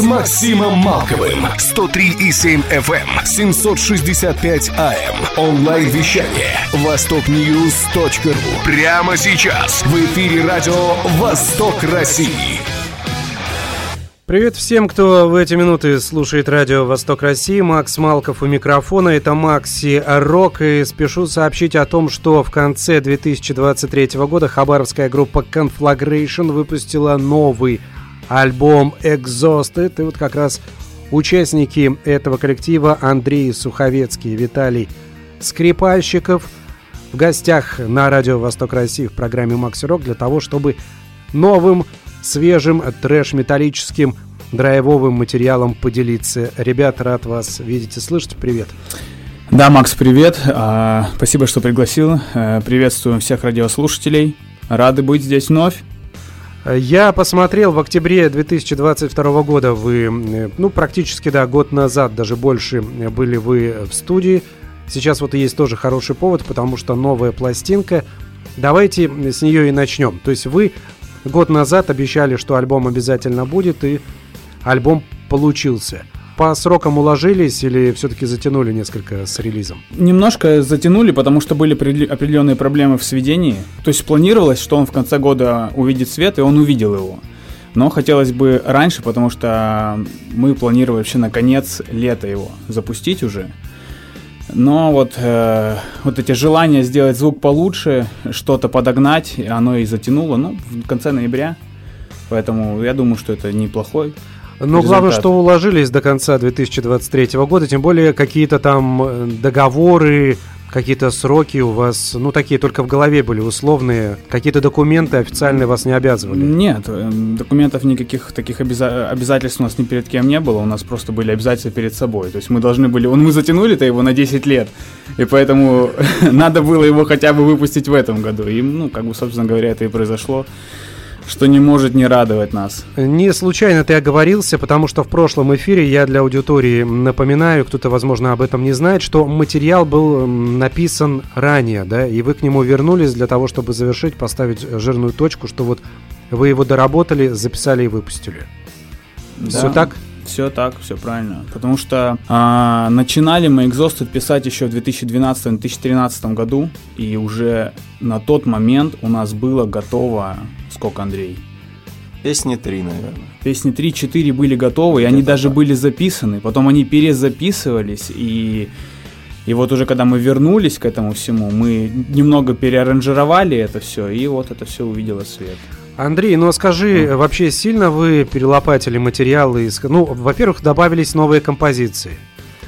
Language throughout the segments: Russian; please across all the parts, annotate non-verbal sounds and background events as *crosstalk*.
с Максимом Малковым. 103,7 FM, 765 AM. Онлайн-вещание. Востокньюз.ру. Прямо сейчас. В эфире радио «Восток России». Привет всем, кто в эти минуты слушает радио «Восток России». Макс Малков у микрофона. Это Макси Рок. И спешу сообщить о том, что в конце 2023 года хабаровская группа Conflagration выпустила новый альбом «Exhausted». И вот как раз участники этого коллектива Андрей Суховецкий, Виталий Скрипальщиков в гостях на радио «Восток России» в программе «Макси Рок» для того, чтобы новым свежим трэш-металлическим драйвовым материалом поделиться. Ребят, рад вас видеть и слышать. Привет. Да, Макс, привет. А, спасибо, что пригласил. А, приветствуем всех радиослушателей. Рады быть здесь вновь. Я посмотрел в октябре 2022 года вы, ну, практически, да, год назад, даже больше были вы в студии. Сейчас вот и есть тоже хороший повод, потому что новая пластинка. Давайте с нее и начнем. То есть вы год назад обещали, что альбом обязательно будет, и альбом получился. По срокам уложились или все-таки затянули несколько с релизом? Немножко затянули, потому что были определенные проблемы в сведении. То есть планировалось, что он в конце года увидит свет, и он увидел его. Но хотелось бы раньше, потому что мы планировали вообще на конец лета его запустить уже. Но вот, э, вот эти желания сделать звук получше, что-то подогнать, оно и затянуло, ну, в конце ноября. Поэтому я думаю, что это неплохой. Но результат. главное, что уложились до конца 2023 года, тем более какие-то там э, договоры, какие-то сроки у вас, ну, такие только в голове были условные, какие-то документы официальные вас не обязывали? Нет, э, документов никаких таких обяза- обязательств у нас ни перед кем не было, у нас просто были обязательства перед собой. То есть мы должны были, он мы затянули-то его на 10 лет, и поэтому *laughs* надо было его хотя бы выпустить в этом году. И, ну, как бы, собственно говоря, это и произошло что не может не радовать нас. Не случайно ты оговорился, потому что в прошлом эфире я для аудитории напоминаю, кто-то, возможно, об этом не знает, что материал был написан ранее, да, и вы к нему вернулись для того, чтобы завершить, поставить жирную точку, что вот вы его доработали, записали и выпустили. Да. Все так? Все так, все правильно. Потому что а, начинали мы Exhausted писать еще в 2012-2013 году, и уже на тот момент у нас было готово сколько, Андрей? Песни три, наверное. Песни три, четыре были готовы, и они даже так. были записаны. Потом они перезаписывались, и, и вот уже когда мы вернулись к этому всему, мы немного переаранжировали это все, и вот это все увидело свет. Андрей, ну а скажи, mm. вообще сильно вы перелопатили материалы? Из... Ну, во-первых, добавились новые композиции.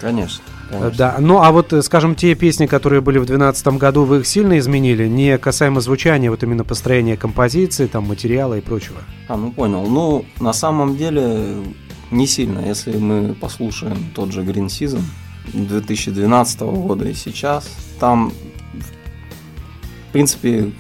Конечно. Конечно. Да, ну а вот, э, скажем, те песни, которые были в 2012 году, вы их сильно изменили? Не касаемо звучания, вот именно построения композиции, там, материала и прочего? А, ну понял. Ну, на самом деле, не сильно. Если мы послушаем тот же Green Season 2012 года и сейчас, там, в принципе,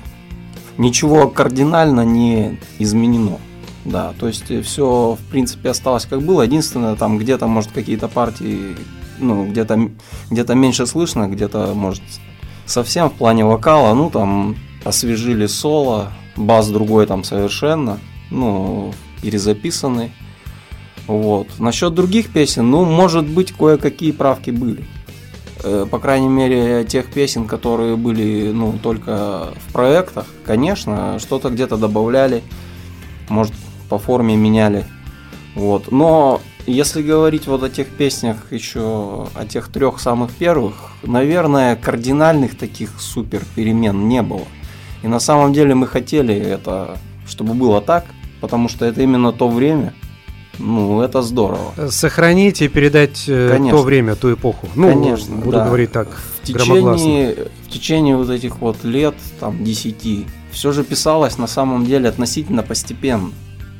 ничего кардинально не изменено. Да, то есть все, в принципе, осталось как было. Единственное, там где-то, может, какие-то партии ну, где-то где меньше слышно, где-то, может, совсем в плане вокала, ну, там, освежили соло, бас другой там совершенно, ну, перезаписанный. Вот. Насчет других песен, ну, может быть, кое-какие правки были. Э, по крайней мере, тех песен, которые были, ну, только в проектах, конечно, что-то где-то добавляли, может, по форме меняли. Вот. Но если говорить вот о тех песнях еще, о тех трех самых первых, наверное, кардинальных таких супер перемен не было. И на самом деле мы хотели это, чтобы было так, потому что это именно то время, ну, это здорово. Сохранить и передать э, Конечно. то время, ту эпоху. Ну, Конечно, буду да. говорить так, в течение, в течение вот этих вот лет, там, десяти, все же писалось на самом деле относительно постепенно.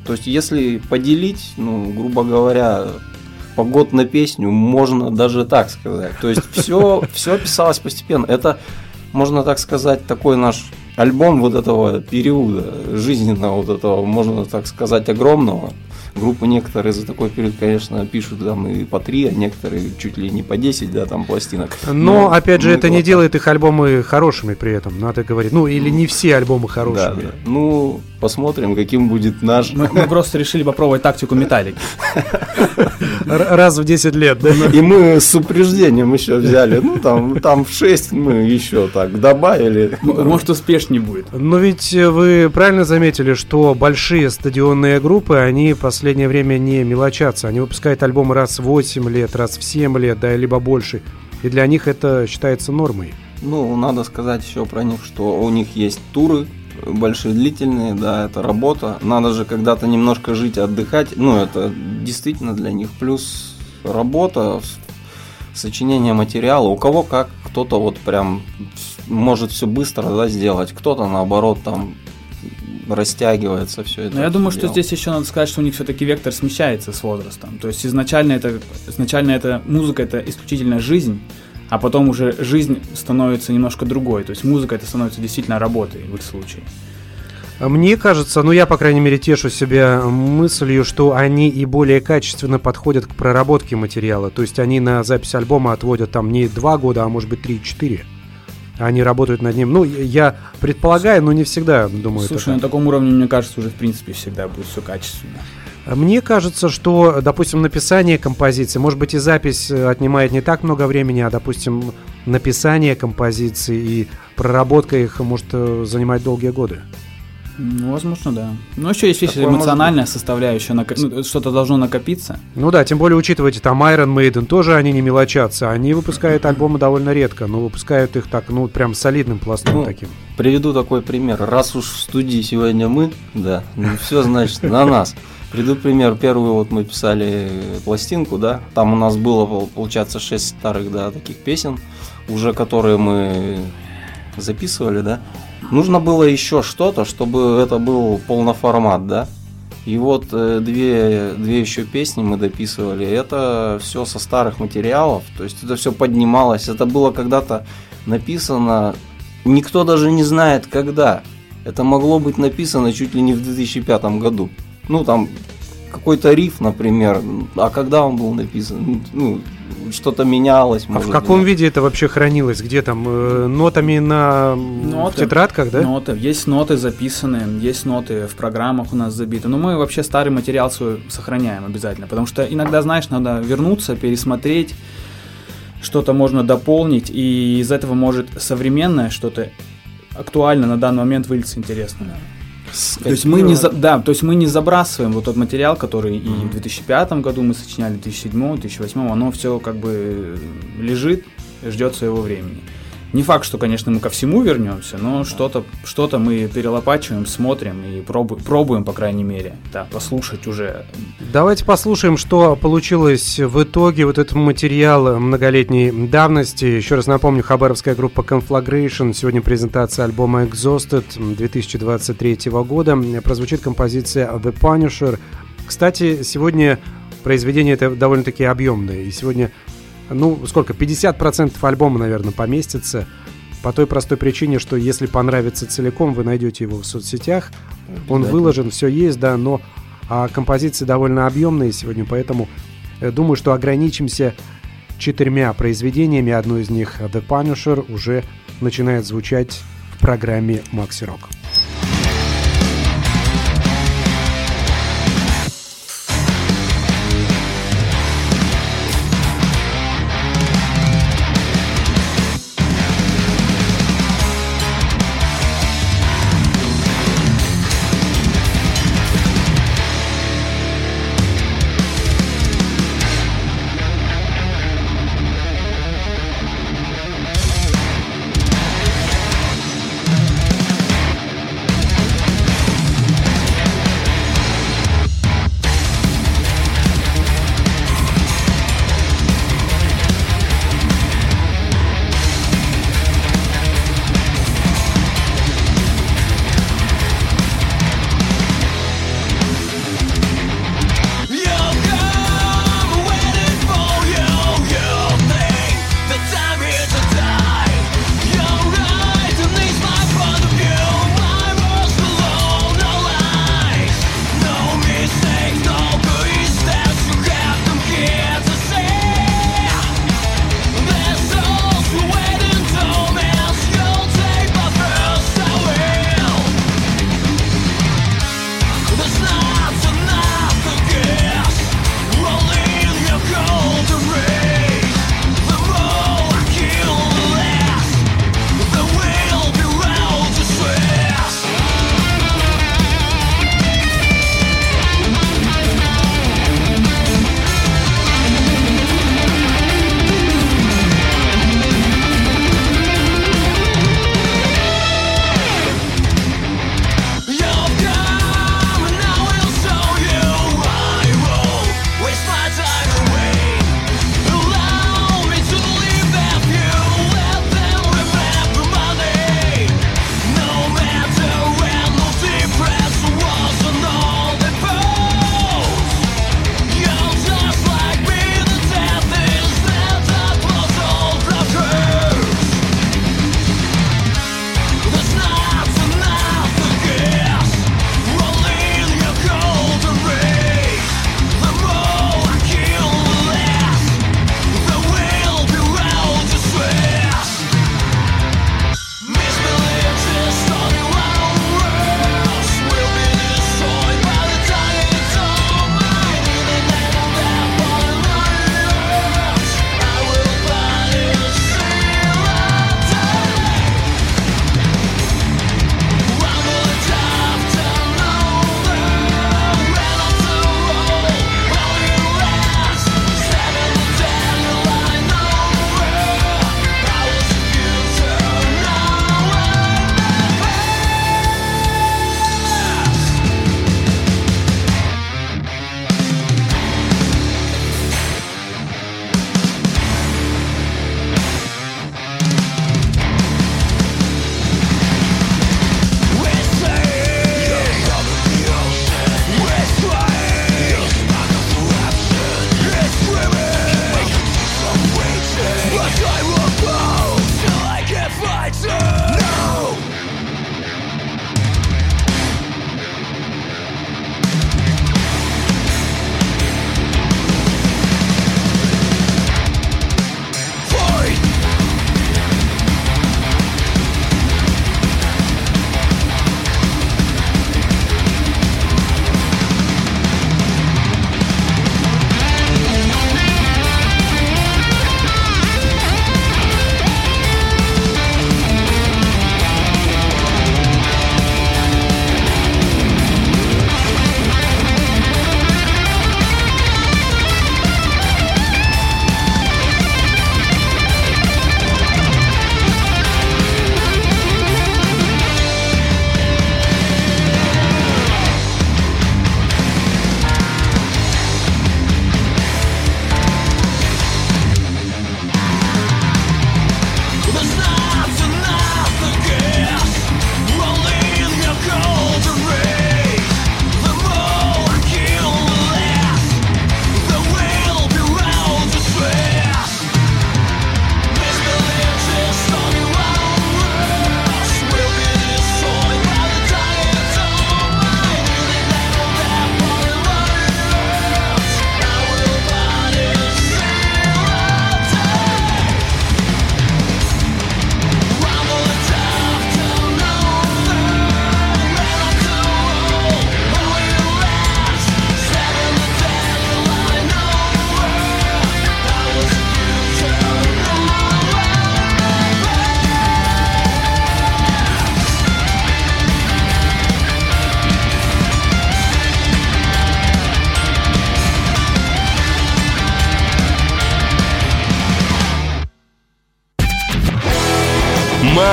То есть, если поделить, ну, грубо говоря, по год на песню, можно даже так сказать. То есть, все, *laughs* все писалось постепенно. Это, можно так сказать, такой наш альбом вот этого периода жизненного, вот этого, можно так сказать, огромного, группы некоторые за такой период, конечно, пишут там и по три, а некоторые чуть ли не по 10, да, там пластинок. Но, Но опять же, это не делает их альбомы хорошими при этом, надо говорить. Ну, или не все альбомы хорошими. Да, да. Ну, посмотрим, каким будет наш. Мы, мы просто решили попробовать тактику металлики. Раз в 10 лет, да? И мы с упреждением еще взяли. Ну, там, там в 6 мы еще так добавили. Может, успешнее будет. Но ведь вы правильно заметили, что большие стадионные группы, они в последнее время не мелочатся. Они выпускают альбомы раз в 8 лет, раз в 7 лет, да, либо больше. И для них это считается нормой. Ну, надо сказать еще про них, что у них есть туры, большие длительные, да, это работа. Надо же когда-то немножко жить, отдыхать. Ну, это действительно для них плюс работа, сочинение материала. У кого как, кто-то вот прям может все быстро да, сделать, кто-то наоборот там растягивается все это. Но я думаю, что здесь еще надо сказать, что у них все-таки вектор смещается с возрастом. То есть изначально это, изначально это музыка это исключительно жизнь, а потом уже жизнь становится немножко другой. То есть музыка это становится действительно работой в их случае. А мне кажется, ну я, по крайней мере, тешу себя мыслью, что они и более качественно подходят к проработке материала. То есть они на запись альбома отводят там не два года, а может быть три-четыре. Они работают над ним. Ну, я предполагаю, но не всегда думаю. Слушай, на таком уровне, мне кажется, уже в принципе всегда будет все качественно. Мне кажется, что, допустим, написание композиции, может быть, и запись э, отнимает не так много времени, а, допустим, написание композиции и проработка их может э, занимать долгие годы. Ну, возможно, да. Но еще есть еще эмоциональная составляющая, нак... ну, что-то должно накопиться. Ну да, тем более учитывайте, там Iron Maiden тоже они не мелочатся. Они выпускают альбомы довольно редко, но выпускают их так, ну, прям солидным пластом ну, таким. Приведу такой пример. Раз уж в студии сегодня мы, да, ну все значит на нас. Приду пример. Первую вот мы писали пластинку, да. Там у нас было, получается, шесть старых, да, таких песен, уже которые мы записывали, да. Нужно было еще что-то, чтобы это был полноформат, да. И вот э, две, две еще песни мы дописывали. Это все со старых материалов. То есть это все поднималось. Это было когда-то написано. Никто даже не знает, когда. Это могло быть написано чуть ли не в 2005 году ну, там, какой-то риф, например, а когда он был написан, ну, что-то менялось. А в каком быть. виде это вообще хранилось? Где там? Э, нотами на ноты, в тетрадках, да? Ноты. Есть ноты записанные, есть ноты в программах у нас забиты. Но мы вообще старый материал свой сохраняем обязательно, потому что иногда, знаешь, надо вернуться, пересмотреть, что-то можно дополнить, и из этого может современное что-то актуально на данный момент вылиться интересное. То есть мы не за, да, то есть мы не забрасываем вот тот материал, который mm-hmm. и в 2005 году мы сочиняли, 2007, 2008, оно все как бы лежит, ждет своего времени. Не факт, что, конечно, мы ко всему вернемся, но что-то что мы перелопачиваем, смотрим и пробу, пробуем, по крайней мере, да, послушать уже. Давайте послушаем, что получилось в итоге вот этот материал многолетней давности. Еще раз напомню, хабаровская группа Conflagration. Сегодня презентация альбома Exhausted 2023 года. Прозвучит композиция The Punisher. Кстати, сегодня произведение это довольно-таки объемное. И сегодня ну, сколько, 50% альбома, наверное, поместится. По той простой причине, что если понравится целиком, вы найдете его в соцсетях. Он выложен, все есть, да, но а композиции довольно объемные сегодня, поэтому э, думаю, что ограничимся четырьмя произведениями. Одно из них, The Punisher, уже начинает звучать в программе Maxi Rock.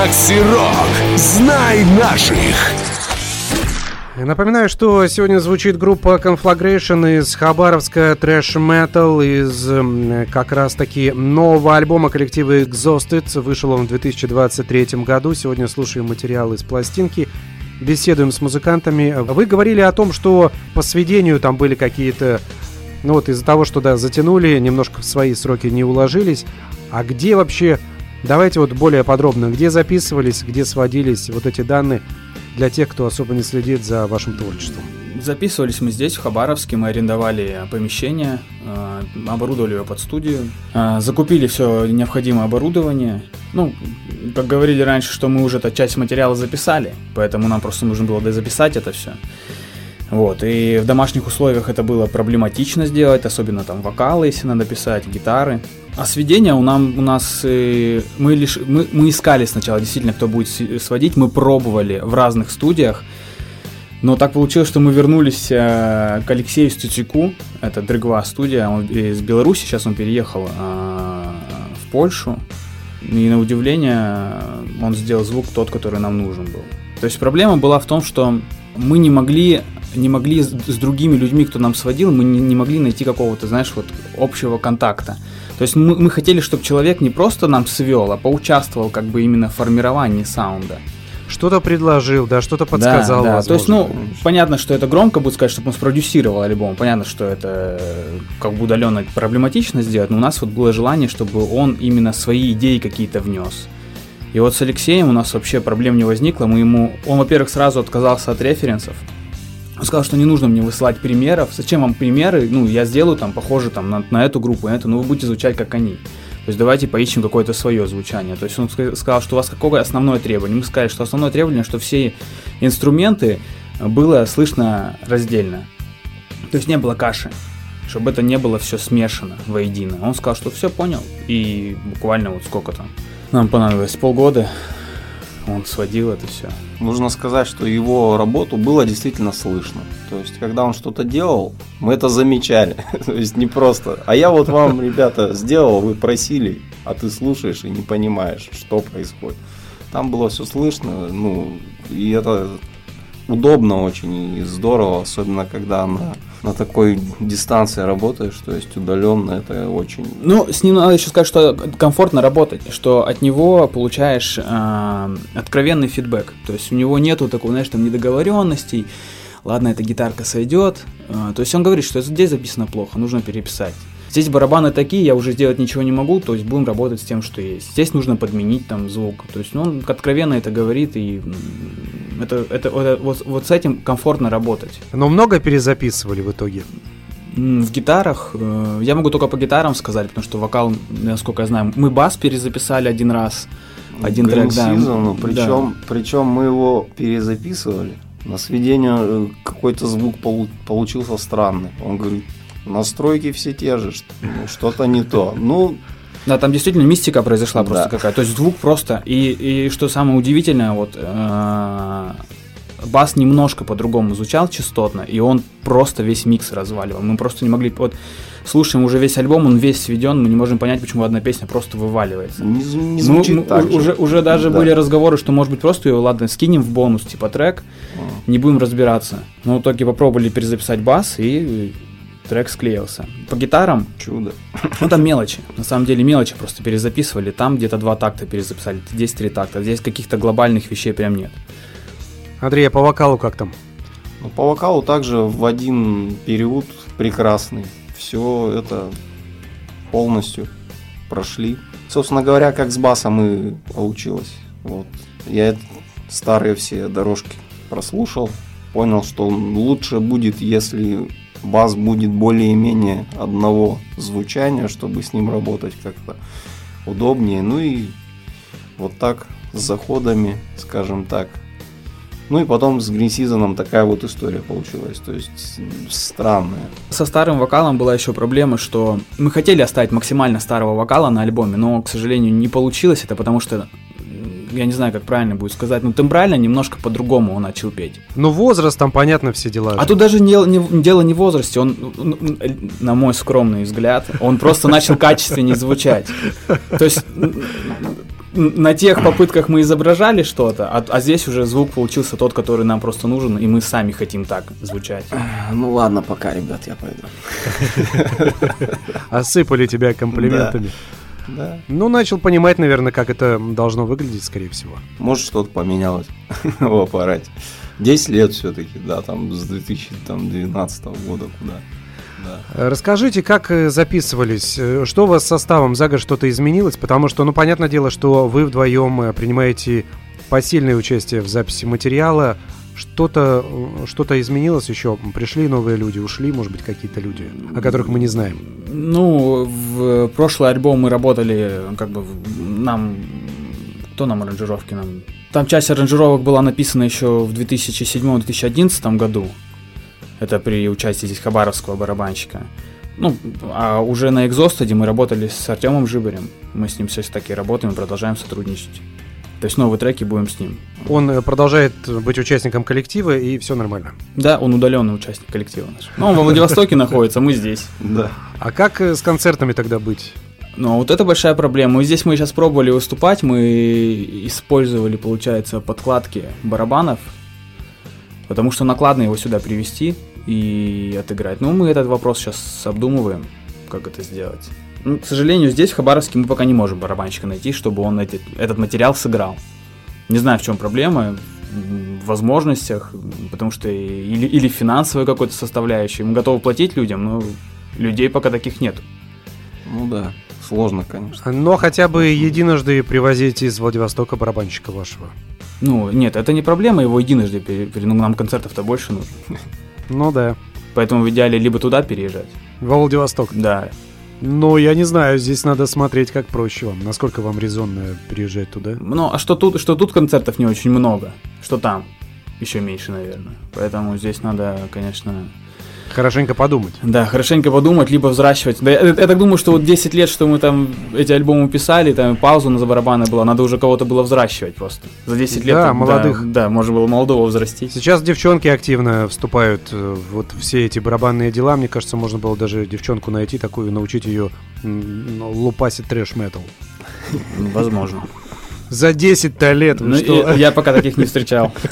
Макси Рок. Знай наших. Напоминаю, что сегодня звучит группа Conflagration из Хабаровска трэш метал из как раз таки нового альбома коллектива Exhausted. Вышел он в 2023 году. Сегодня слушаем материал из пластинки. Беседуем с музыкантами. Вы говорили о том, что по сведению там были какие-то... Ну вот из-за того, что да, затянули, немножко в свои сроки не уложились. А где вообще... Давайте вот более подробно, где записывались, где сводились вот эти данные для тех, кто особо не следит за вашим творчеством? Записывались мы здесь, в Хабаровске, мы арендовали помещение, э, оборудовали его под студию, э, закупили все необходимое оборудование. Ну, как говорили раньше, что мы уже эту часть материала записали, поэтому нам просто нужно было дозаписать это все. Вот, и в домашних условиях это было проблематично сделать, особенно там вокалы, если надо писать, гитары. А сведения у, нам, у нас э, мы лишь мы, мы искали сначала действительно, кто будет сводить, мы пробовали в разных студиях, но так получилось, что мы вернулись э, к Алексею Стутику, это Дрыгва студия, он из Беларуси, сейчас он переехал э, в Польшу, и на удивление он сделал звук тот, который нам нужен был. То есть проблема была в том, что мы не могли не могли с, с другими людьми, кто нам сводил, мы не, не могли найти какого-то, знаешь, вот общего контакта. То есть мы, мы хотели, чтобы человек не просто нам свел, а поучаствовал как бы именно в формировании саунда. Что-то предложил, да, что-то подсказал. Да, да. То есть, ну, понятно, что это громко будет сказать, чтобы он спродюсировал альбом. Понятно, что это э, как бы удаленно проблематично сделать, но у нас вот было желание, чтобы он именно свои идеи какие-то внес. И вот с Алексеем у нас вообще проблем не возникло. Мы ему, он, во-первых, сразу отказался от референсов. Он сказал, что не нужно мне высылать примеров. Зачем вам примеры? Ну, я сделаю там похоже там на, на эту группу, на эту, но вы будете звучать как они. То есть давайте поищем какое-то свое звучание. То есть он сказал, что у вас какое основное требование. Мы сказали, что основное требование, что все инструменты было слышно раздельно. То есть не было каши, чтобы это не было все смешано воедино. Он сказал, что все понял. И буквально вот сколько там. Нам понадобилось полгода он сводил это все. Нужно сказать, что его работу было действительно слышно. То есть, когда он что-то делал, мы это замечали. *laughs* То есть, не просто. А я вот вам, *laughs* ребята, сделал, вы просили, а ты слушаешь и не понимаешь, что происходит. Там было все слышно, ну, и это удобно очень и здорово, особенно когда на, на такой дистанции работаешь, то есть удаленно это очень... Ну, с ним надо еще сказать, что комфортно работать, что от него получаешь э, откровенный фидбэк, то есть у него нету такого, знаешь, там недоговоренностей, ладно, эта гитарка сойдет, э, то есть он говорит, что здесь записано плохо, нужно переписать. Здесь барабаны такие, я уже сделать ничего не могу, то есть будем работать с тем, что есть. Здесь нужно подменить там звук. То есть ну, он откровенно это говорит, и это, это, это вот, вот с этим комфортно работать. Но много перезаписывали в итоге? В гитарах, э, я могу только по гитарам сказать, потому что вокал, насколько я знаю, мы бас перезаписали один раз, один Green трек, да. Season, причем, да. причем мы его перезаписывали. На сведение э, какой-то звук получился странный. Он говорит, настройки все те же, ну, что-то не то. Ну, да, там действительно мистика произошла просто да. какая. То есть звук просто. И, и что самое удивительное, вот э, бас немножко по-другому звучал частотно, и он просто весь микс разваливал. Мы просто не могли. Вот слушаем уже весь альбом, он весь сведен, мы не можем понять, почему одна песня просто вываливается. Не, не звучит мы, так мы, Уже, уже даже да. были разговоры, что может быть просто ее, ладно, скинем в бонус, типа трек, а. не будем разбираться. Но в итоге попробовали перезаписать бас и трек склеился. По гитарам... Чудо. Ну, там мелочи. На самом деле мелочи просто перезаписывали. Там где-то два такта перезаписали, здесь три такта. Здесь каких-то глобальных вещей прям нет. Андрей, а по вокалу как там? Ну, по вокалу также в один период прекрасный. Все это полностью прошли. Собственно говоря, как с басом и получилось. Вот. Я старые все дорожки прослушал, понял, что лучше будет, если бас будет более-менее одного звучания, чтобы с ним работать как-то удобнее. Ну и вот так с заходами, скажем так. Ну и потом с Green Season такая вот история получилась, то есть странная. Со старым вокалом была еще проблема, что мы хотели оставить максимально старого вокала на альбоме, но, к сожалению, не получилось это, потому что я не знаю, как правильно будет сказать, но тембрально немножко по-другому он начал петь. Ну, возраст, там понятно все дела. А тут даже не, не, дело не в возрасте, он, на мой скромный взгляд, он просто начал качественнее звучать. То есть на тех попытках мы изображали что-то, а, а здесь уже звук получился тот, который нам просто нужен, и мы сами хотим так звучать. Ну ладно, пока, ребят, я пойду. Осыпали тебя комплиментами. Да. Ну, начал понимать, наверное, как это должно выглядеть, скорее всего. Может, что-то поменялось *laughs* в аппарате. 10 лет все-таки, да, там с 2012 года куда. Да. Э, Расскажите, как э, записывались? Э, Что у вас с составом? За год что-то изменилось? Потому что, ну, понятное дело, что вы вдвоем принимаете посильное участие в записи материала. Что-то что изменилось еще? Пришли новые люди, ушли, может быть, какие-то люди, о которых мы не знаем. Ну, в прошлый альбом мы работали, как бы, нам... Кто нам аранжировки нам... Там часть аранжировок была написана еще в 2007-2011 году. Это при участии здесь хабаровского барабанщика. Ну, а уже на Экзостаде мы работали с Артемом Жибарем. Мы с ним все таки работаем продолжаем сотрудничать. То есть новые треки будем с ним. Он э, продолжает быть участником коллектива, и все нормально. Да, он удаленный участник коллектива наш. Ну, он во Владивостоке находится, мы здесь. Да. А как э, с концертами тогда быть? Ну, вот это большая проблема. И Здесь мы сейчас пробовали выступать, мы использовали, получается, подкладки барабанов, потому что накладно его сюда привести и отыграть. Ну, мы этот вопрос сейчас обдумываем, как это сделать. Ну, к сожалению, здесь, в Хабаровске, мы пока не можем барабанщика найти, чтобы он эти- этот материал сыграл. Не знаю, в чем проблема, в возможностях, потому что или, или финансовой какой-то составляющей. Мы готовы платить людям, но людей пока таких нет. Ну да, сложно, конечно. Но хотя бы единожды привозить из Владивостока барабанщика вашего. Ну, нет, это не проблема, его единожды пере- ну, нам концертов-то больше нужно. Ну да, Поэтому в идеале либо туда переезжать. во Владивосток. Да. Но я не знаю, здесь надо смотреть, как проще вам. Насколько вам резонно переезжать туда? Ну, а что тут, что тут концертов не очень много, что там еще меньше, наверное. Поэтому здесь надо, конечно, Хорошенько подумать. да, хорошенько подумать, либо взращивать. Да, я, я так думаю, что вот 10 лет, что мы там эти альбомы писали, там паузу на барабаны была, надо уже кого-то было взращивать просто. За 10 лет. Да, молодых. Да, можно было молодого взрастить. Сейчас девчонки активно вступают э, в вот все эти барабанные дела. Мне кажется, можно было даже девчонку найти такую, научить ее ну, лупасить трэш-метал. Возможно. За 10-то лет, вы Ну, что? я, я пока таких не встречал. *laughs*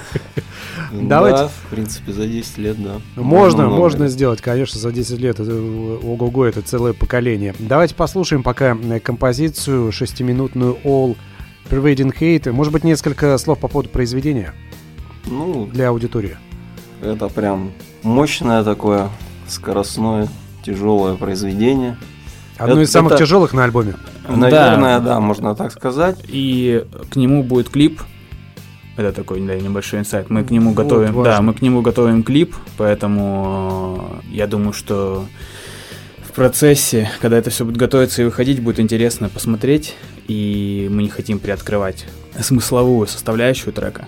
Давайте. Да, в принципе, за 10 лет, да. Можно, много. можно сделать, конечно, за 10 лет. Это, ого-го, это целое поколение. Давайте послушаем пока э, композицию шестиминутную All Pervading Hate. Может быть, несколько слов по поводу произведения Ну, для аудитории. это прям мощное такое, скоростное, тяжелое произведение. Одно Это- из самых это- тяжелых на альбоме. Наверное, да, можно так сказать. И к нему будет клип. Это такой да, небольшой инсайт. Мы к нему Вот, готовим. важно. Да, мы к нему готовим клип, поэтому э, я думаю, что в процессе, когда это все будет готовиться и выходить, будет интересно посмотреть. И мы не хотим приоткрывать смысловую составляющую трека.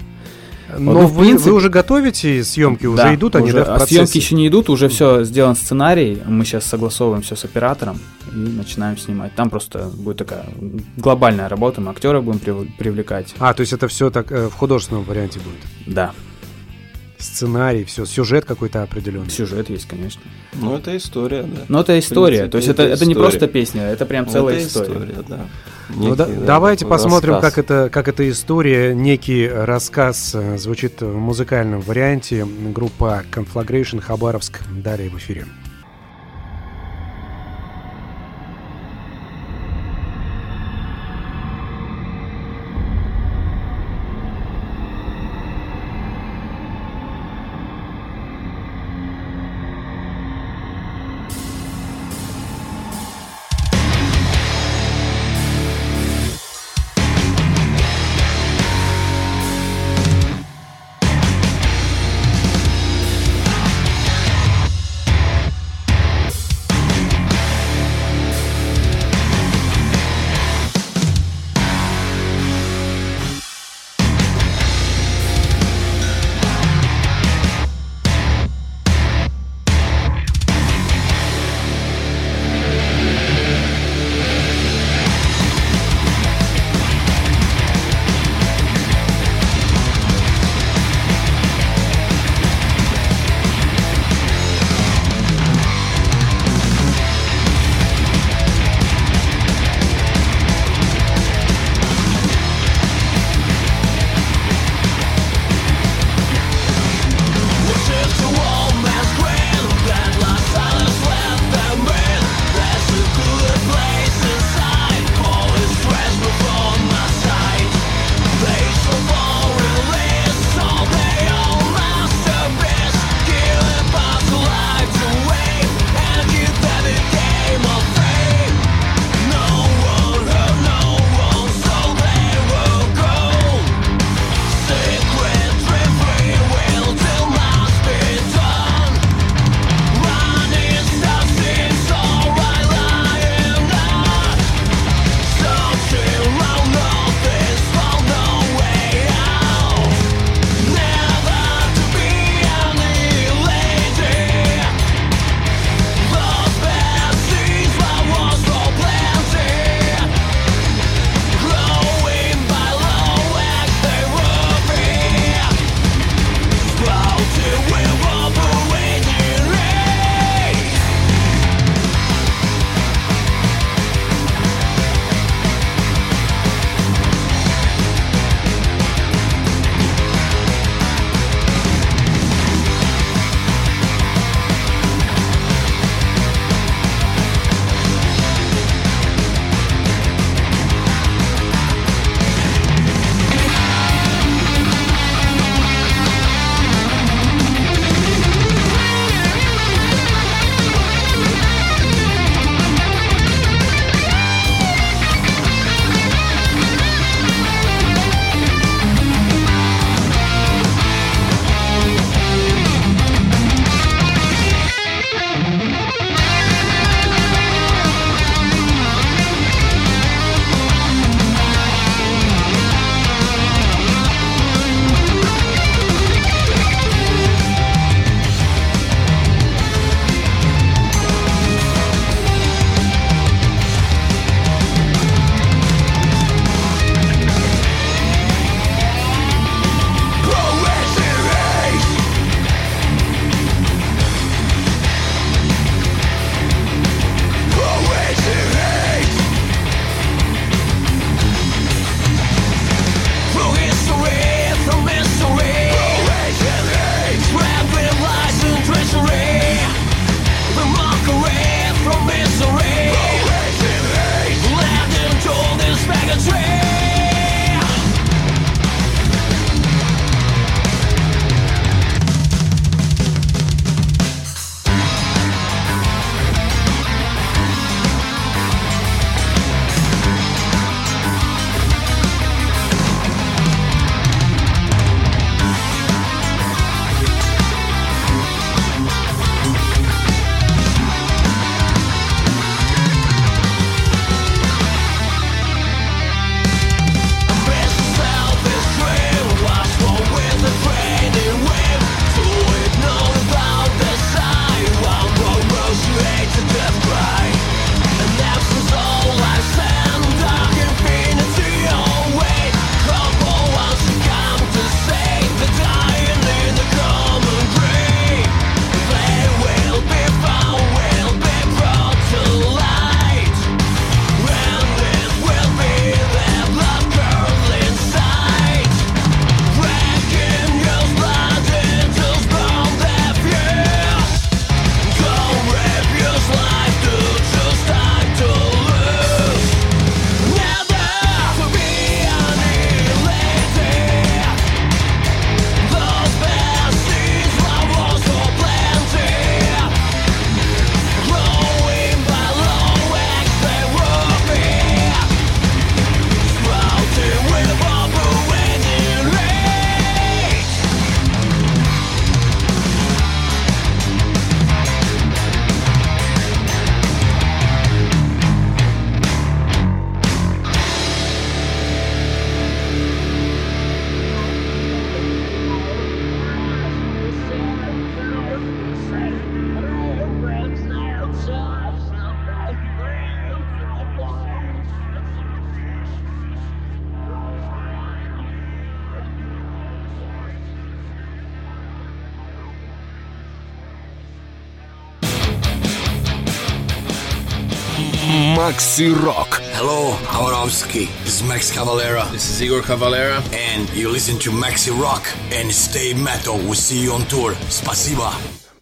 Но ну, в вы, принципе- вы уже готовите съемки, уже Да, идут они, уже- да, в а процессе? съемки еще не идут, уже все сделан сценарий. Мы сейчас согласовываем все с оператором и начинаем снимать. Там просто будет такая глобальная работа. Мы актеров будем прив- привлекать. А, то есть это все так э, в художественном варианте будет? Да, Сценарий, все, сюжет какой-то определенный. сюжет есть, конечно. Ну, это история, да. Но это история. принципе, то есть это, это это не история. просто песня, это прям целая это история. Ну, да- Некий, да, давайте посмотрим, рассказ. как это, как эта история, некий рассказ э, звучит в музыкальном варианте. Группа Conflagration Хабаровск. Далее в эфире. Макси Рок. Hello, Havarovsky. This is Max Cavalera. This is Igor Cavalera. And you listen to Maxi Rock and Stay Metal. We'll see you on tour. Спасибо.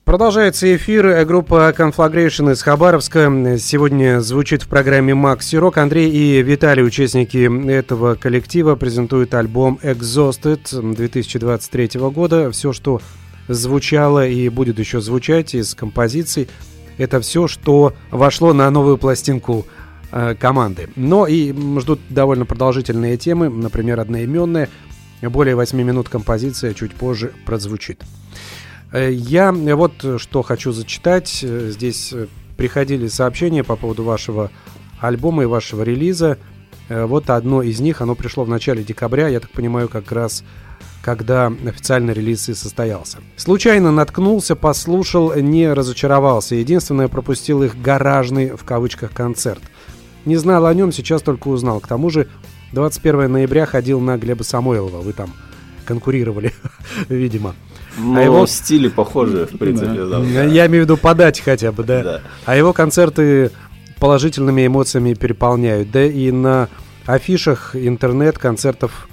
Продолжается эфир. Группа Conflagration из Хабаровска сегодня звучит в программе Макси Рок. Андрей и Виталий, участники этого коллектива, презентуют альбом Exhausted 2023 года. Все, что звучало и будет еще звучать из композиций, это все, что вошло на новую пластинку э, команды. Но и ждут довольно продолжительные темы, например, одноименная. Более 8 минут композиция чуть позже прозвучит. Э, я вот что хочу зачитать. Здесь приходили сообщения по поводу вашего альбома и вашего релиза. Э, вот одно из них, оно пришло в начале декабря, я так понимаю, как раз когда официальный релиз и состоялся. Случайно наткнулся, послушал, не разочаровался. Единственное, пропустил их гаражный, в кавычках, концерт. Не знал о нем, сейчас только узнал. К тому же 21 ноября ходил на Глеба Самойлова. Вы там конкурировали, *laughs* видимо. Ну, а его стили похожи, в принципе, да. да. Я имею в виду подать хотя бы, да. да. А его концерты положительными эмоциями переполняют. Да и на афишах интернет-концертов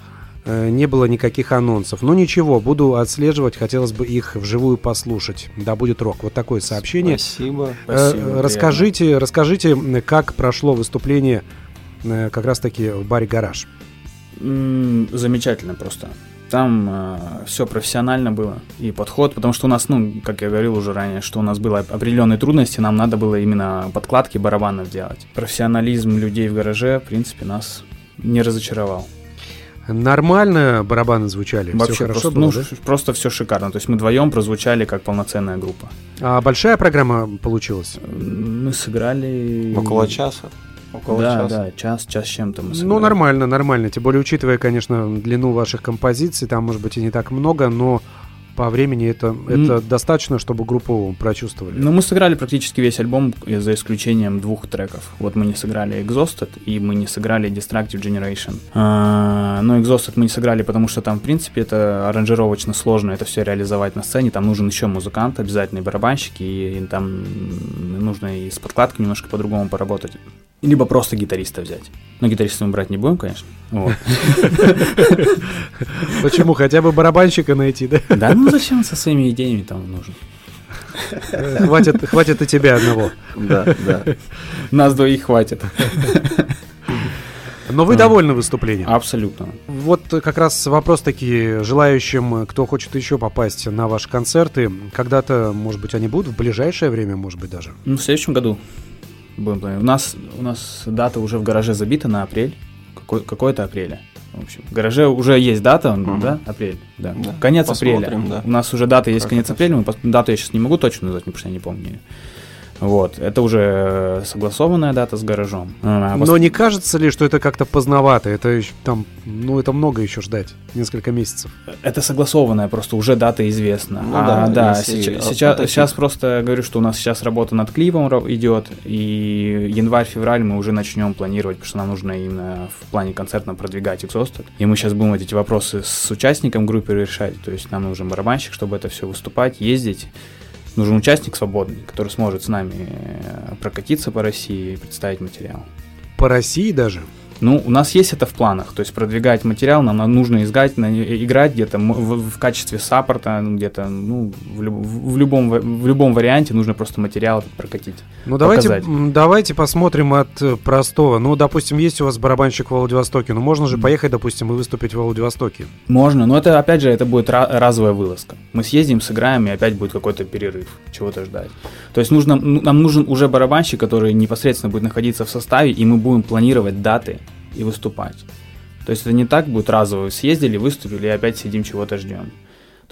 не было никаких анонсов. Ну ничего, буду отслеживать, хотелось бы их вживую послушать. Да будет рок. Вот такое сообщение. Спасибо. Э, Спасибо расскажите, расскажите, как прошло выступление э, как раз-таки в баре «Гараж». Замечательно просто. Там э, все профессионально было и подход, потому что у нас, ну, как я говорил уже ранее, что у нас было определенные трудности, нам надо было именно подкладки барабанов делать. Профессионализм людей в гараже, в принципе, нас не разочаровал. Нормально барабаны звучали? Вообще все хорошо просто, было, ну, да? просто все шикарно. То есть мы вдвоем прозвучали как полноценная группа. А большая программа получилась? Мы сыграли... Около часа? Около да, часа. да, час, час с чем-то мы сыграли. Ну, нормально, нормально. Тем более, учитывая, конечно, длину ваших композиций, там, может быть, и не так много, но по времени это, это mm. достаточно, чтобы группу прочувствовали. Ну, мы сыграли практически весь альбом, за исключением двух треков. Вот мы не сыграли Exhausted, и мы не сыграли Destructive Generation. А, но Exhausted мы не сыграли, потому что там, в принципе, это аранжировочно сложно это все реализовать на сцене. Там нужен еще музыкант, обязательно барабанщик, и, и там нужно и с подкладкой немножко по-другому поработать. Либо просто гитариста взять. Но гитариста мы брать не будем, конечно. *laughs* Почему? Хотя бы барабанщика найти, да? Да, ну зачем со своими идеями там нужен? Хватит, хватит и тебя одного. Да, да. Нас двоих хватит. Но вы довольны выступлением? Абсолютно. Вот как раз вопрос такие желающим, кто хочет еще попасть на ваши концерты. Когда-то, может быть, они будут в ближайшее время, может быть, даже? Ну, в следующем году будем планировать. У нас, у нас дата уже в гараже забита на апрель, какой, какое-то апреля. В общем, в гараже уже есть дата, угу. да, апрель, да. да. Конец Посмотрим, апреля. Да. У нас уже дата есть как конец апреля, мы, дату я сейчас не могу точно назвать, потому что я не помню. Вот, это уже согласованная дата с гаражом. А, Но не кажется ли, что это как-то поздновато? Это там, ну, это много еще ждать, несколько месяцев. Это согласованная, просто уже дата известна. Ну, а, да, да сейчас, сейчас, сейчас просто говорю, что у нас сейчас работа над клипом идет, и январь-февраль мы уже начнем планировать, потому что нам нужно именно в плане концертно продвигать Exhausted. И мы сейчас будем эти вопросы с участником группы решать, то есть нам нужен барабанщик, чтобы это все выступать, ездить нужен участник свободный, который сможет с нами прокатиться по России и представить материал. По России даже? Ну, у нас есть это в планах, то есть продвигать материал нам нужно играть, играть где-то в, в качестве саппорта, ну, где-то, ну, в, люб, в, любом, в любом варианте нужно просто материал прокатить. Ну, давайте, давайте посмотрим от э, простого. Ну, допустим, есть у вас барабанщик в Владивостоке, ну, можно же поехать, допустим, и выступить в Владивостоке. Можно, но это, опять же, это будет разовая вылазка. Мы съездим, сыграем, и опять будет какой-то перерыв, чего-то ждать. То есть нужно, ну, нам нужен уже барабанщик, который непосредственно будет находиться в составе, и мы будем планировать даты, и выступать. То есть это не так будет разово съездили, выступили и опять сидим чего-то ждем.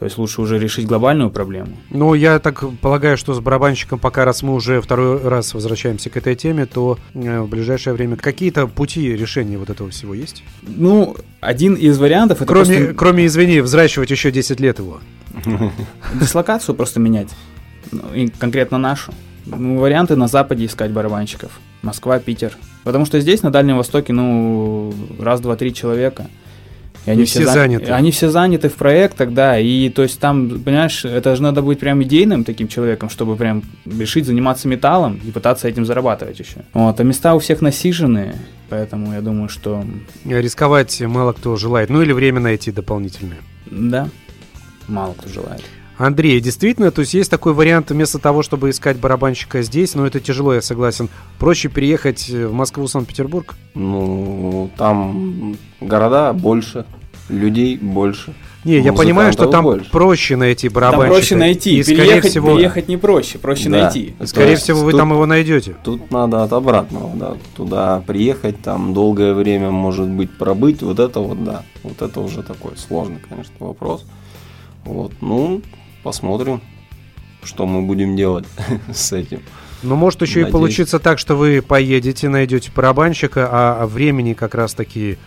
То есть лучше уже решить глобальную проблему. Ну, я так полагаю, что с барабанщиком, пока раз мы уже второй раз возвращаемся к этой теме, то э, в ближайшее время какие-то пути решения вот этого всего есть? Ну, один из вариантов это Кроме, просто... кроме извини, взращивать еще 10 лет его. *laughs* Дислокацию просто менять. Ну, и конкретно нашу. Ну, варианты на Западе искать барабанщиков. Москва, Питер. Потому что здесь, на Дальнем Востоке, ну, раз, два, три человека. И они И все за- заняты. Они все заняты в проектах, да. И то есть там, понимаешь, это же надо быть прям идейным таким человеком, чтобы прям решить заниматься металлом и пытаться этим зарабатывать еще. Вот, а места у всех насиженные, поэтому я думаю, что Рисковать мало кто желает. Ну или время найти дополнительное. да, мало кто желает. Андрей, действительно, то есть есть такой вариант, вместо того, чтобы искать барабанщика здесь, но это тяжело, я согласен. Проще переехать в Москву, Санкт-Петербург? Ну, там города больше, людей больше. Не, я понимаю, что там больше. проще найти Там барабанщика. проще найти, И, скорее переехать, всего, переехать не проще, проще Да. найти. Скорее есть всего, вы тут- там его найдете. Тут надо от обратного, да. Туда приехать, там долгое время, может быть, пробыть. Вот это вот, да. Вот это уже такой сложный, конечно, вопрос. Вот, ну, посмотрим, что мы будем делать *laughs* с этим. Но может еще и Надеюсь. получиться так, что вы поедете, найдете барабанщика, а времени как раз-таки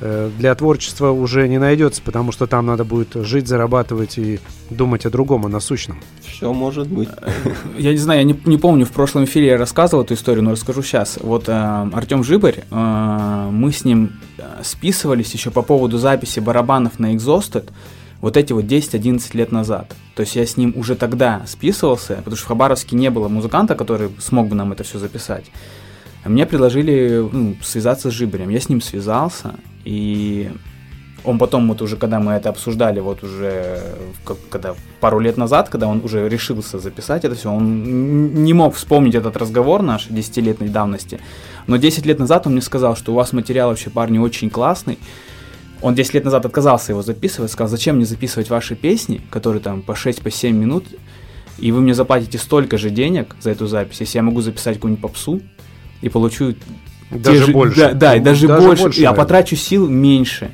э, для творчества уже не найдется, потому что там надо будет жить, зарабатывать и думать о другом, о насущном. Все может быть. Я не знаю, я не, не помню, в прошлом эфире я рассказывал эту историю, но расскажу сейчас. Вот э, Артем Жибарь, э, мы с ним э, списывались еще по поводу записи барабанов на Exhausted вот эти вот 10-11 лет назад. То есть я с ним уже тогда списывался, потому что в Хабаровске не было музыканта, который смог бы нам это все записать. Мне предложили ну, связаться с Жибарем. Я с ним связался, и он потом, вот уже когда мы это обсуждали, вот уже как- когда пару лет назад, когда он уже решился записать это все, он не мог вспомнить этот разговор наш десятилетней давности. Но 10 лет назад он мне сказал, что у вас материал вообще, парни, очень классный. Он 10 лет назад отказался его записывать, сказал, зачем мне записывать ваши песни, которые там по 6-7 по семь минут, и вы мне заплатите столько же денег за эту запись, если я могу записать какую-нибудь попсу и получу Даже же- больше. Да, да, и даже, даже больше, больше, я наверное. потрачу сил меньше.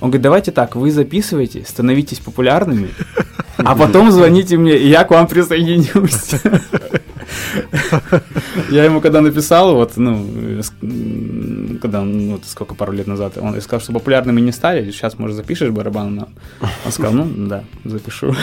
Он говорит, давайте так, вы записывайте, становитесь популярными, а потом звоните мне, и я к вам присоединюсь. *laughs* Я ему когда написал, вот, ну, когда, ну, сколько, пару лет назад, он сказал, что популярными не стали, сейчас, может, запишешь барабан нам? Он сказал, ну, да, запишу.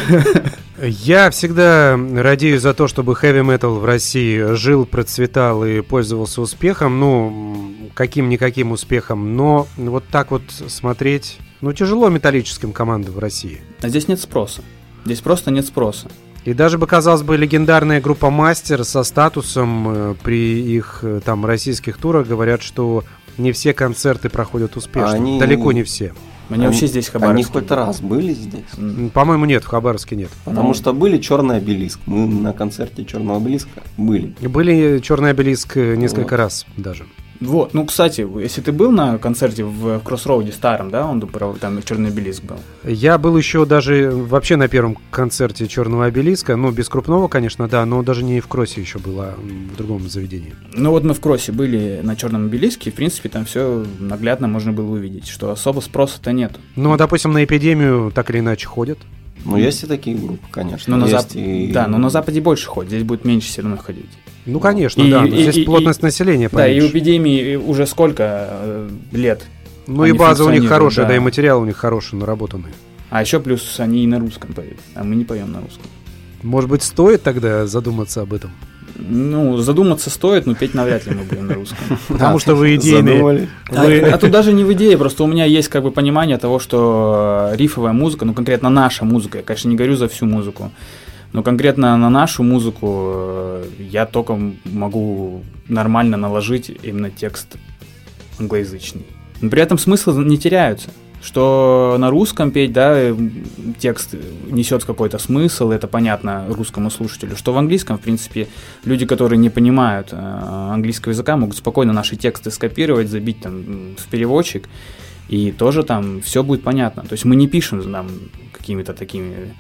Я всегда радею за то, чтобы хэви метал в России жил, процветал и пользовался успехом. Ну, каким-никаким успехом. Но вот так вот смотреть... Ну, тяжело металлическим командам в России. А здесь нет спроса. Здесь просто нет спроса. И даже бы, казалось бы, легендарная группа Мастер со статусом э, при их э, там российских турах говорят, что не все концерты проходят успешно. Они- Далеко не все. Они, вообще здесь Они хабаровские. хоть раз были здесь? По-моему, нет, в Хабаровске нет. Потому что были черный обелиск. Мы на концерте черного обелиска были. Были черный обелиск несколько Вот. раз даже. Вот, ну, кстати, если ты был на концерте в Кроссроуде старом, да, он там черный обелиск был. Я был еще даже вообще на первом концерте Черного обелиска, ну, без крупного, конечно, да, но даже не в Кроссе еще было, а в другом заведении. Ну вот мы в Кроссе были на черном обелиске, и, в принципе, там все наглядно можно было увидеть, что особо спроса-то нет. Ну, а, допустим, на эпидемию так или иначе ходят. Ну, есть и такие группы, конечно. Но на Зап- и- Да, но на Западе больше ходит, здесь будет меньше все равно ходить. Ну, конечно, И- да, и- здесь и- плотность населения Да, и у поменьше. эпидемии уже сколько э, лет. Ну, и база у них хорошая, да. да. и материал у них хороший, наработанный. А еще плюс они и на русском поют, а мы не поем на русском. Может быть, стоит тогда задуматься об этом? Ну, задуматься стоит, но петь навряд ли мы будем на русском. *laughs* Потому что вы идейные. А, а тут даже не в идее, просто у меня есть как бы понимание того, что э, рифовая музыка, ну конкретно наша музыка, я, конечно, не говорю за всю музыку, но конкретно на нашу музыку э, я только могу нормально наложить именно текст англоязычный. Но при этом смыслы не теряются. Что на русском петь, да, текст несет какой-то смысл, это понятно русскому слушателю. Что в английском, в принципе, люди, которые не понимают э, английского языка, могут спокойно наши тексты скопировать, забить там в переводчик, и тоже там все будет понятно. То есть мы не пишем там какими-то такими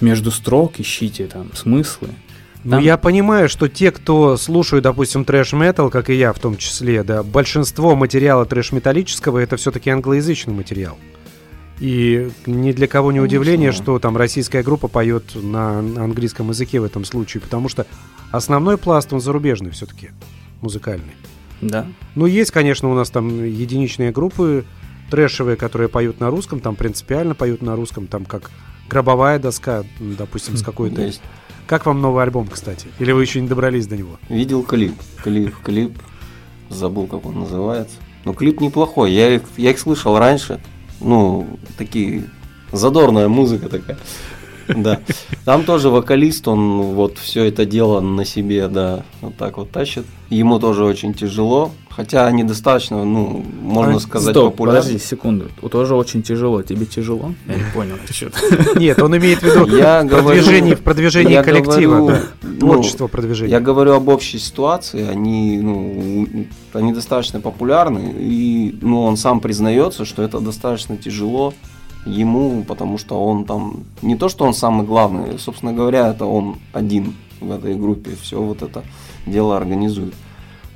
между строк, ищите там смыслы. Ну, Там- я понимаю, что те, кто слушают, допустим, трэш-метал, как и я в том числе, да, большинство материала трэш-металлического это все-таки англоязычный материал. И ни для кого не удивление, Конечно. что там российская группа поет на английском языке в этом случае, потому что основной пласт, он зарубежный все-таки, музыкальный. Да. Ну, есть, конечно, у нас там единичные группы трэшевые, которые поют на русском, там принципиально поют на русском, там как гробовая доска, допустим, с какой-то... Есть. Как вам новый альбом, кстати? Или вы еще не добрались до него? Видел клип. Клип, клип. Забыл, как он называется. Но клип неплохой. Я их, я их слышал раньше. Ну, такие задорная музыка такая. Да. Там тоже вокалист, он вот все это дело на себе, да, вот так вот тащит. Ему тоже очень тяжело, хотя они достаточно, ну, можно А, сказать, Стоп, популярны. подожди секунду. Тоже очень тяжело. Тебе тяжело? Я не понял. что-то. Нет, он имеет в виду Я в говорю- я коллектива, говорю, да, ну, творчество продвижения. Я говорю об общей ситуации, они, ну, они достаточно популярны, и ну, он сам признается, что это достаточно тяжело ему, потому что он там, не то, что он самый главный, собственно говоря, это он один в этой группе, все вот это дело организует.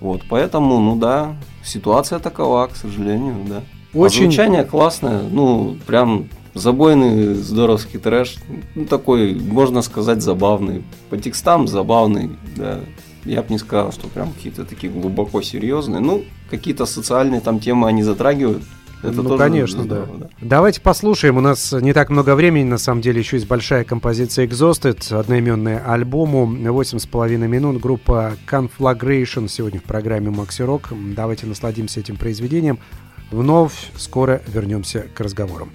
Вот, поэтому, ну да, ситуация такова, к сожалению, да. Очень- А звучание классное, ну, прям забойный здоровский трэш, ну, такой, можно сказать, забавный. По текстам забавный, да. Я бы не сказал, что прям какие-то такие глубоко серьезные. Ну, какие-то социальные там темы они затрагивают. Это ну, тоже конечно, здорово, да. Давайте послушаем. У нас не так много времени, на самом деле, еще есть большая композиция Exhausted, одноименная альбому, 8,5 минут, группа Conflagration сегодня в программе Maxi Rock. Давайте насладимся этим произведением. Вновь скоро вернемся к разговорам.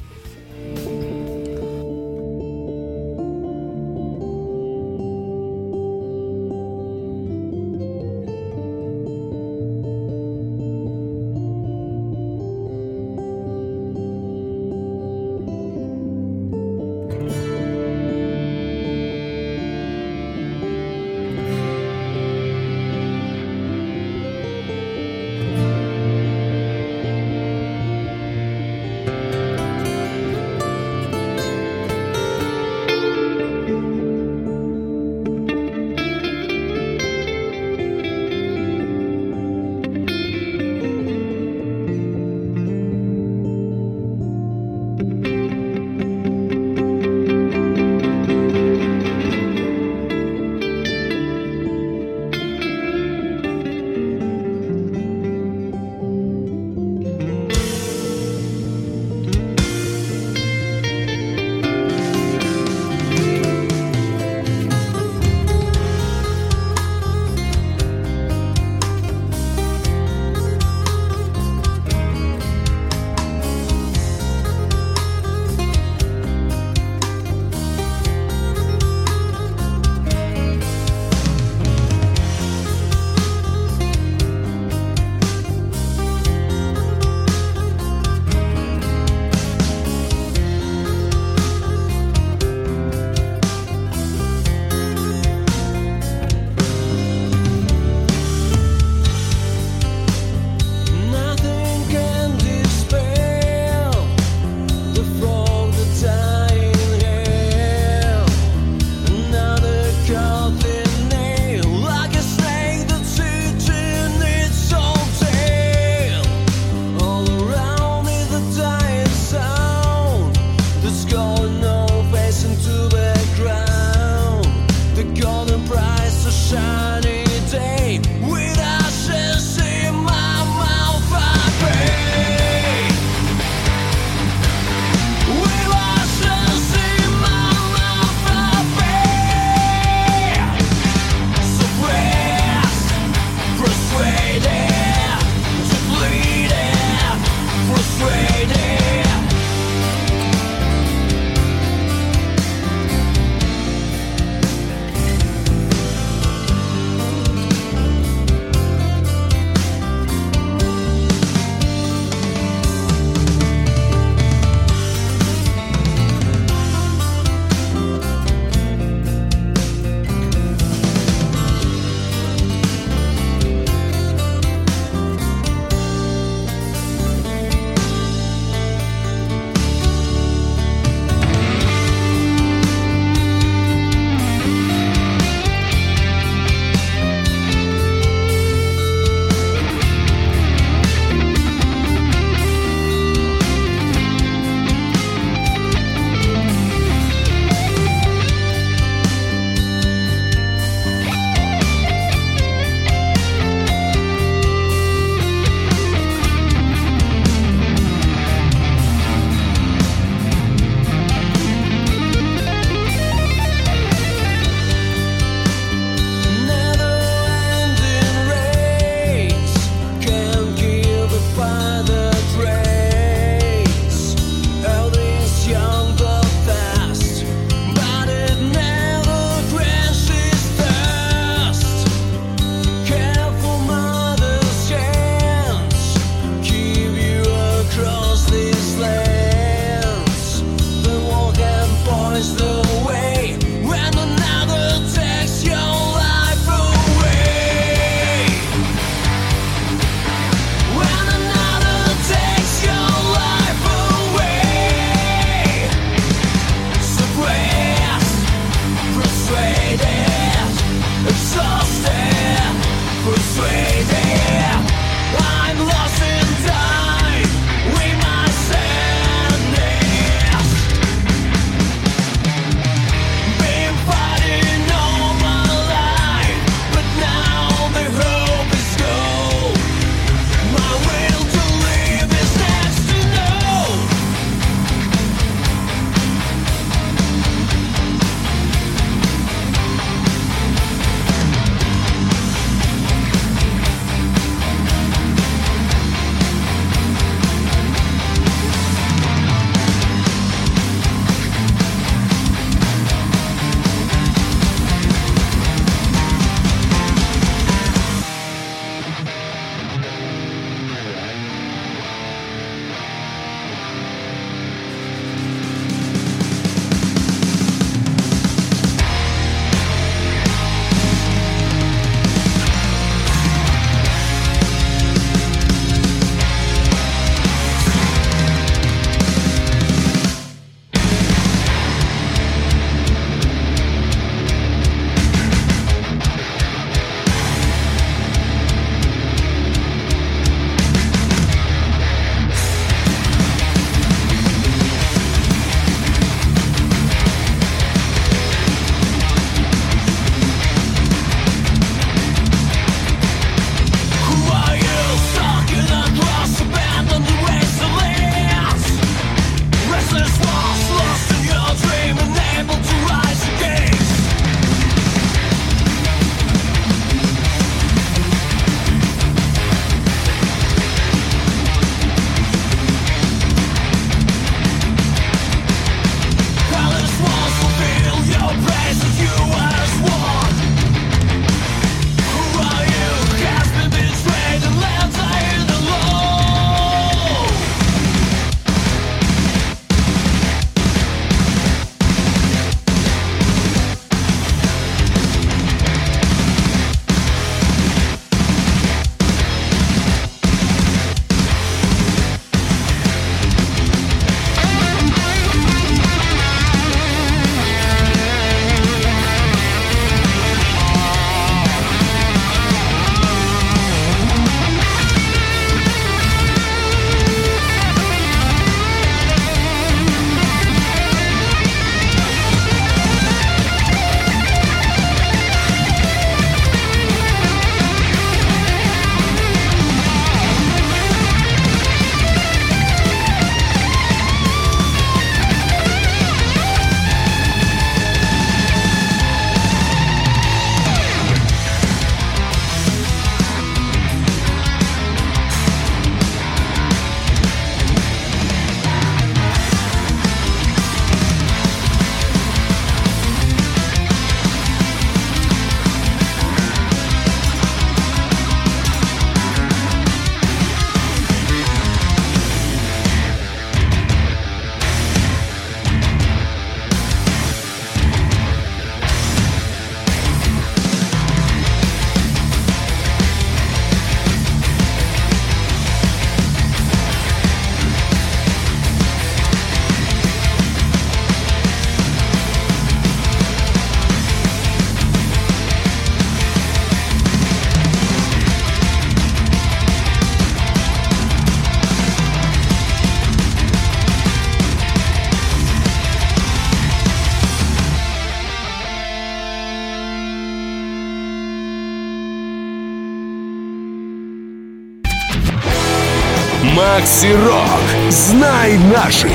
Макси Рок. Знай наших.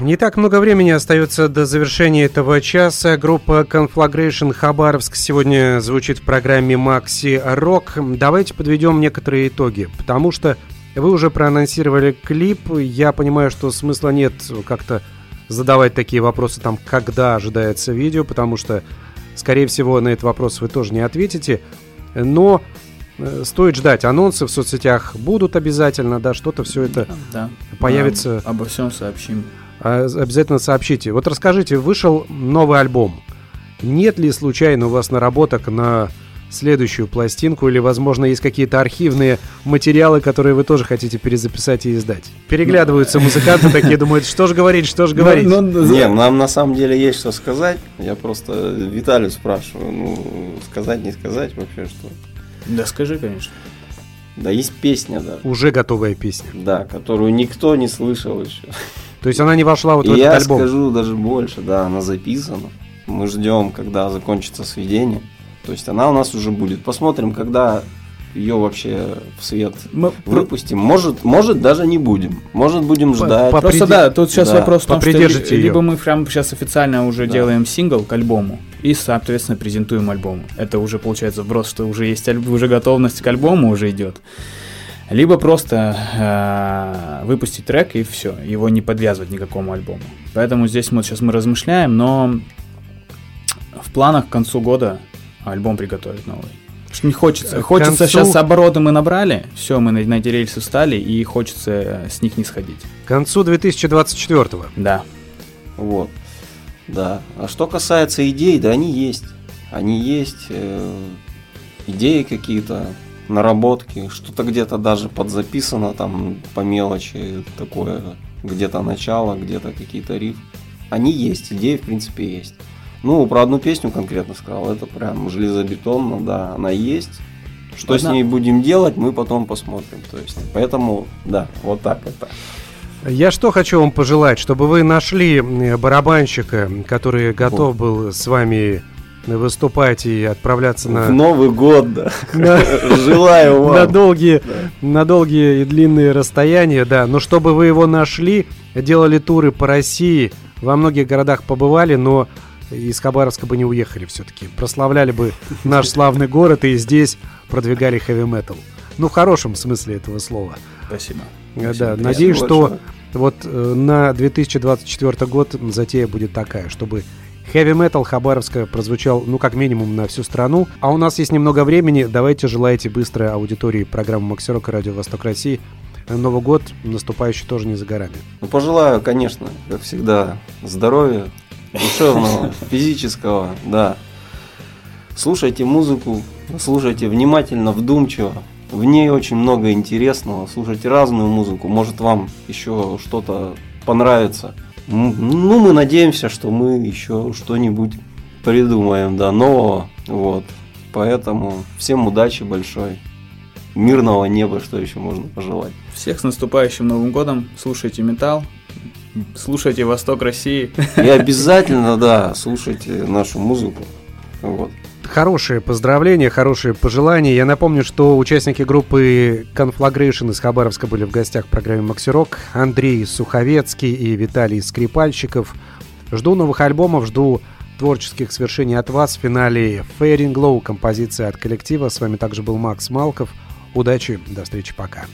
Не так много времени остается до завершения этого часа. Группа Conflagration Хабаровск сегодня звучит в программе Макси Рок. Давайте подведем некоторые итоги, потому что вы уже проанонсировали клип. Я понимаю, что смысла нет как-то задавать такие вопросы, там, когда ожидается видео, потому что, скорее всего, на этот вопрос вы тоже не ответите. Но стоит ждать. Анонсы в соцсетях будут обязательно, да, что-то все это Да. Появится- А, обо всем сообщим. обязательно сообщите. Вот расскажите, вышел новый альбом. Нет ли случайно у вас наработок на следующую пластинку или, возможно, есть какие-то архивные материалы, которые вы тоже хотите перезаписать и издать? Переглядываются музыканты такие, думают, *laughs* что же говорить, что же говорить. Ну, ну, Не, нам на самом деле есть что сказать. Я просто Виталию спрашиваю, ну, сказать, не сказать вообще что. Да скажи, конечно. Да есть песня, да. Уже готовая песня. Да, которую никто не слышал еще. То есть она не вошла вот в И этот я альбом. скажу даже больше, да, она записана. Мы ждем, когда закончится сведение. То есть она у нас уже будет. Посмотрим, когда ее вообще в свет Мы- выпустим. Может, может даже не будем. Может будем ждать. по- Просто Поприди- да, тут сейчас Да, вопрос в том, что ли- либо мы прям сейчас официально уже Да. делаем сингл к альбому и, соответственно, презентуем альбом. Это уже получается вброс, что уже есть альб- уже готовность к альбому уже идет. Либо просто э, выпустить трек и все, его не подвязывать ни к какому альбому. Поэтому здесь мы сейчас мы размышляем, но в планах к концу года альбом приготовить новый. Что не хочется. Хочется концу- сейчас обороты мы набрали, все, мы на, на эти рельсы встали, и хочется э, с них не сходить. К концу 2024 Да. Вот. Да. А что касается идей, да они есть. Они есть. э, идеи какие-то, наработки, что-то где-то даже подзаписано там по мелочи, такое, где-то начало, где-то какие-то риф. Они есть, идеи в принципе есть. Ну, про одну песню конкретно сказал, это прям железобетонно, да, она есть. Что с Одна- ней будем делать, мы потом посмотрим. То есть, поэтому, да, вот так это. Я что хочу вам пожелать, чтобы вы нашли э, барабанщика, который готов был с вами выступать и отправляться В на, Новый год, да. на, *laughs* Желаю вам. на долгие, на долгие и длинные расстояния, да. Но чтобы вы его нашли, делали туры по России, во многих городах побывали, но из Хабаровска бы не уехали все-таки. Прославляли бы наш славный город и здесь продвигали хэви-метал. Ну, в хорошем смысле этого слова. Спасибо. Э. Да, Спасибо надеюсь, что вот э, на 2024 год затея будет такая, чтобы Heavy Metal Хабаровска прозвучал, ну, как минимум, на всю страну. А у нас есть немного времени. Давайте желайте быстро аудитории программы Максирок и Радио Восток России. Новый год наступающий тоже не за горами. Ну, пожелаю, конечно, как всегда, здоровья, душевного, физического, да. Слушайте музыку, слушайте внимательно, вдумчиво. В ней очень много интересного. Слушайте разную музыку. Может, вам еще что-то понравится. Ну, мы надеемся, что мы еще что-нибудь придумаем, да, нового. Вот. Поэтому всем удачи большой. Мирного неба, что еще можно пожелать. Всех с наступающим Новым годом. Слушайте металл. Слушайте Восток России. И обязательно, да, слушайте нашу музыку. Вот. Хорошие поздравления, хорошие пожелания. Я напомню, что участники группы Conflagration из Хабаровска были в гостях в программе Максирок. Андрей Суховецкий и Виталий Скрипальщиков. Жду новых альбомов, жду творческих свершений от вас в финале Fairing Glow, композиция от коллектива. С вами также был Макс Малков. Удачи, до встречи, пока.